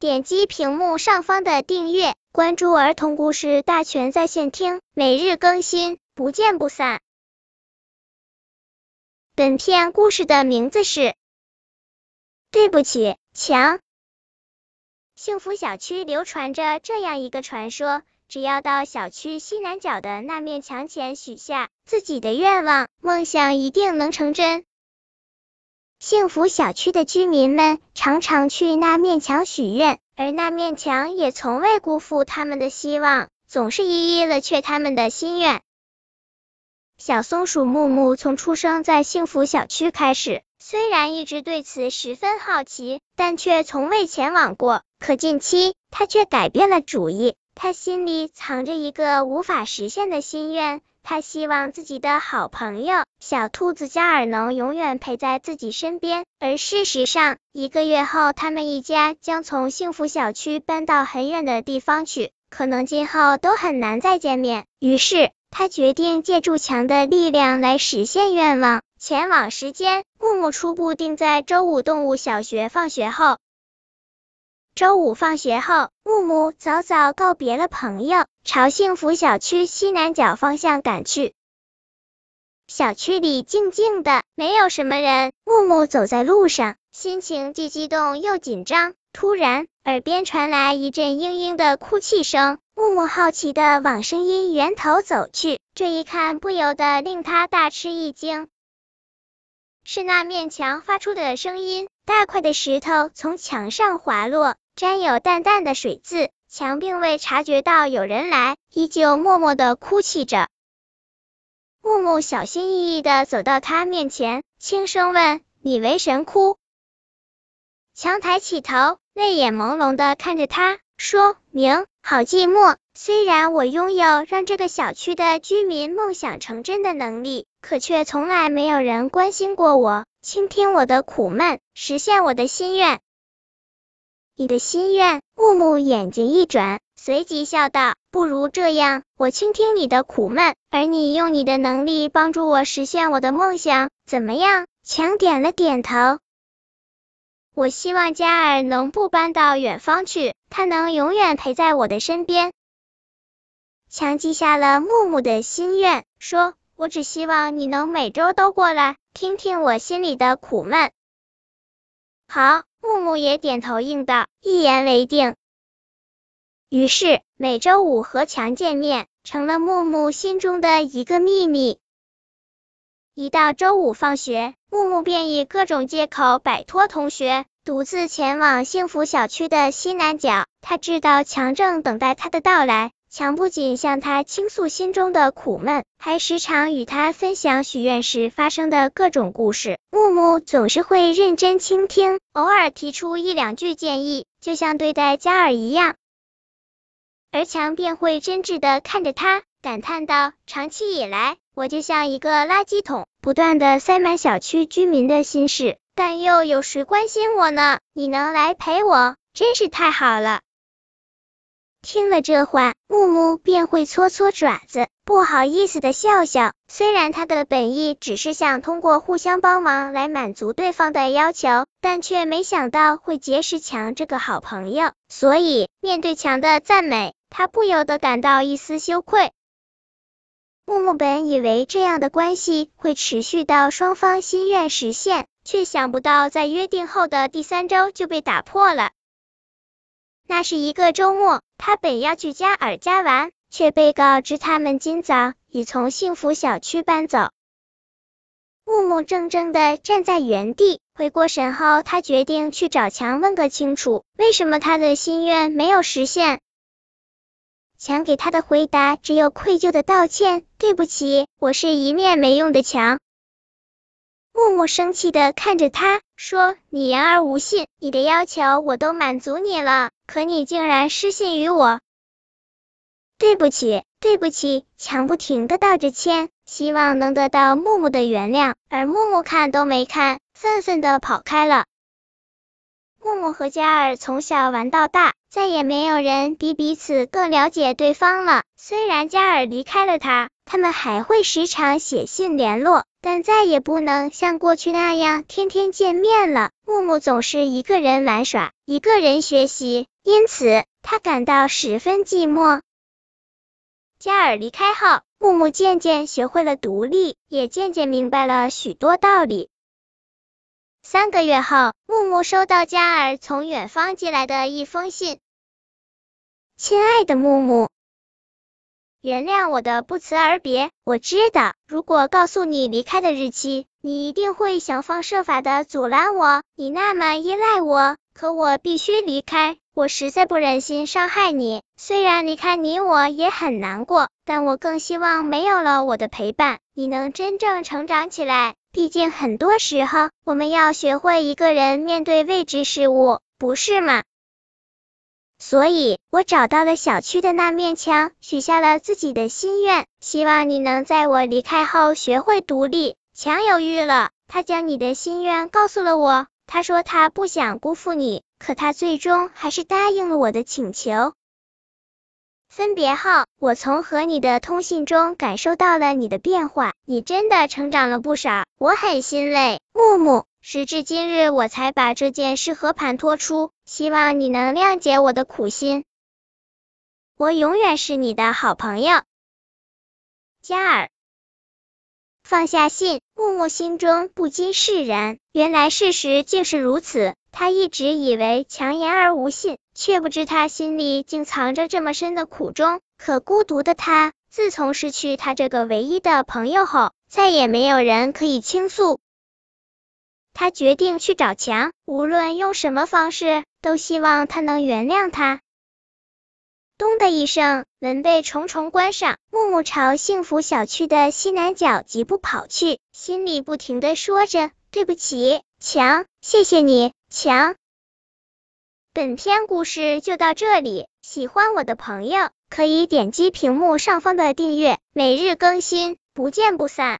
点击屏幕上方的订阅，关注儿童故事大全在线听，每日更新，不见不散。本片故事的名字是《对不起，墙》。幸福小区流传着这样一个传说：只要到小区西南角的那面墙前许下自己的愿望，梦想一定能成真。幸福小区的居民们常常去那面墙许愿，而那面墙也从未辜负他们的希望，总是一一了却他们的心愿。小松鼠木木从出生在幸福小区开始，虽然一直对此十分好奇，但却从未前往过。可近期，他却改变了主意。他心里藏着一个无法实现的心愿，他希望自己的好朋友小兔子加尔能永远陪在自己身边。而事实上，一个月后，他们一家将从幸福小区搬到很远的地方去，可能今后都很难再见面。于是，他决定借助墙的力量来实现愿望。前往时间，木木初步定在周五动物小学放学后。周五放学后，木木早早告别了朋友，朝幸福小区西南角方向赶去。小区里静静的，没有什么人。木木走在路上，心情既激动又紧张。突然，耳边传来一阵嘤嘤的哭泣声。木木好奇的往声音源头走去，这一看不由得令他大吃一惊，是那面墙发出的声音。大块的石头从墙上滑落。沾有淡淡的水渍，墙并未察觉到有人来，依旧默默的哭泣着。木木小心翼翼的走到他面前，轻声问：“你为什哭？”墙抬起头，泪眼朦胧的看着他，说明：“好寂寞。虽然我拥有让这个小区的居民梦想成真的能力，可却从来没有人关心过我，倾听我的苦闷，实现我的心愿。”你的心愿，木木眼睛一转，随即笑道：“不如这样，我倾听你的苦闷，而你用你的能力帮助我实现我的梦想，怎么样？”强点了点头。我希望加尔能不搬到远方去，他能永远陪在我的身边。强记下了木木的心愿，说：“我只希望你能每周都过来，听听我心里的苦闷。”好。木木也点头应道，一言为定。于是每周五和强见面，成了木木心中的一个秘密。一到周五放学，木木便以各种借口摆脱同学，独自前往幸福小区的西南角。他知道强正等待他的到来。强不仅向他倾诉心中的苦闷，还时常与他分享许愿时发生的各种故事。木木总是会认真倾听，偶尔提出一两句建议，就像对待嘉尔一样。而强便会真挚的看着他，感叹道：“长期以来，我就像一个垃圾桶，不断的塞满小区居民的心事，但又有谁关心我呢？你能来陪我，真是太好了。”听了这话，木木便会搓搓爪子，不好意思的笑笑。虽然他的本意只是想通过互相帮忙来满足对方的要求，但却没想到会结识强这个好朋友，所以面对强的赞美，他不由得感到一丝羞愧。木木本以为这样的关系会持续到双方心愿实现，却想不到在约定后的第三周就被打破了。那是一个周末，他本要去加尔家玩，却被告知他们今早已从幸福小区搬走。木木怔怔的站在原地，回过神后，他决定去找强问个清楚，为什么他的心愿没有实现。强给他的回答只有愧疚的道歉：“对不起，我是一面没用的墙。”木木生气的看着他，说：“你言而无信，你的要求我都满足你了，可你竟然失信于我。”对不起，对不起，强不停的道着歉，希望能得到木木的原谅，而木木看都没看，愤愤的跑开了。木木和嘉尔从小玩到大，再也没有人比彼此更了解对方了。虽然嘉尔离开了他，他们还会时常写信联络，但再也不能像过去那样天天见面了。木木总是一个人玩耍，一个人学习，因此他感到十分寂寞。嘉尔离开后，木木渐渐学会了独立，也渐渐明白了许多道理。三个月后，木木收到嘉儿从远方寄来的一封信：“亲爱的木木。”原谅我的不辞而别。我知道，如果告诉你离开的日期，你一定会想方设法的阻拦我。你那么依赖我，可我必须离开。我实在不忍心伤害你。虽然离开你我也很难过，但我更希望没有了我的陪伴，你能真正成长起来。毕竟很多时候，我们要学会一个人面对未知事物，不是吗？所以，我找到了小区的那面墙，许下了自己的心愿，希望你能在我离开后学会独立。墙犹豫了，他将你的心愿告诉了我。他说他不想辜负你，可他最终还是答应了我的请求。分别后，我从和你的通信中感受到了你的变化，你真的成长了不少，我很欣慰，木木。时至今日，我才把这件事和盘托出，希望你能谅解我的苦心。我永远是你的好朋友，加尔。放下信，木木心中不禁释然，原来事实竟是如此。他一直以为强言而无信，却不知他心里竟藏着这么深的苦衷。可孤独的他，自从失去他这个唯一的朋友后，再也没有人可以倾诉。他决定去找强，无论用什么方式，都希望他能原谅他。咚的一声，门被重重关上，木木朝幸福小区的西南角疾步跑去，心里不停的说着：“对不起，强，谢谢你，强。”本篇故事就到这里，喜欢我的朋友可以点击屏幕上方的订阅，每日更新，不见不散。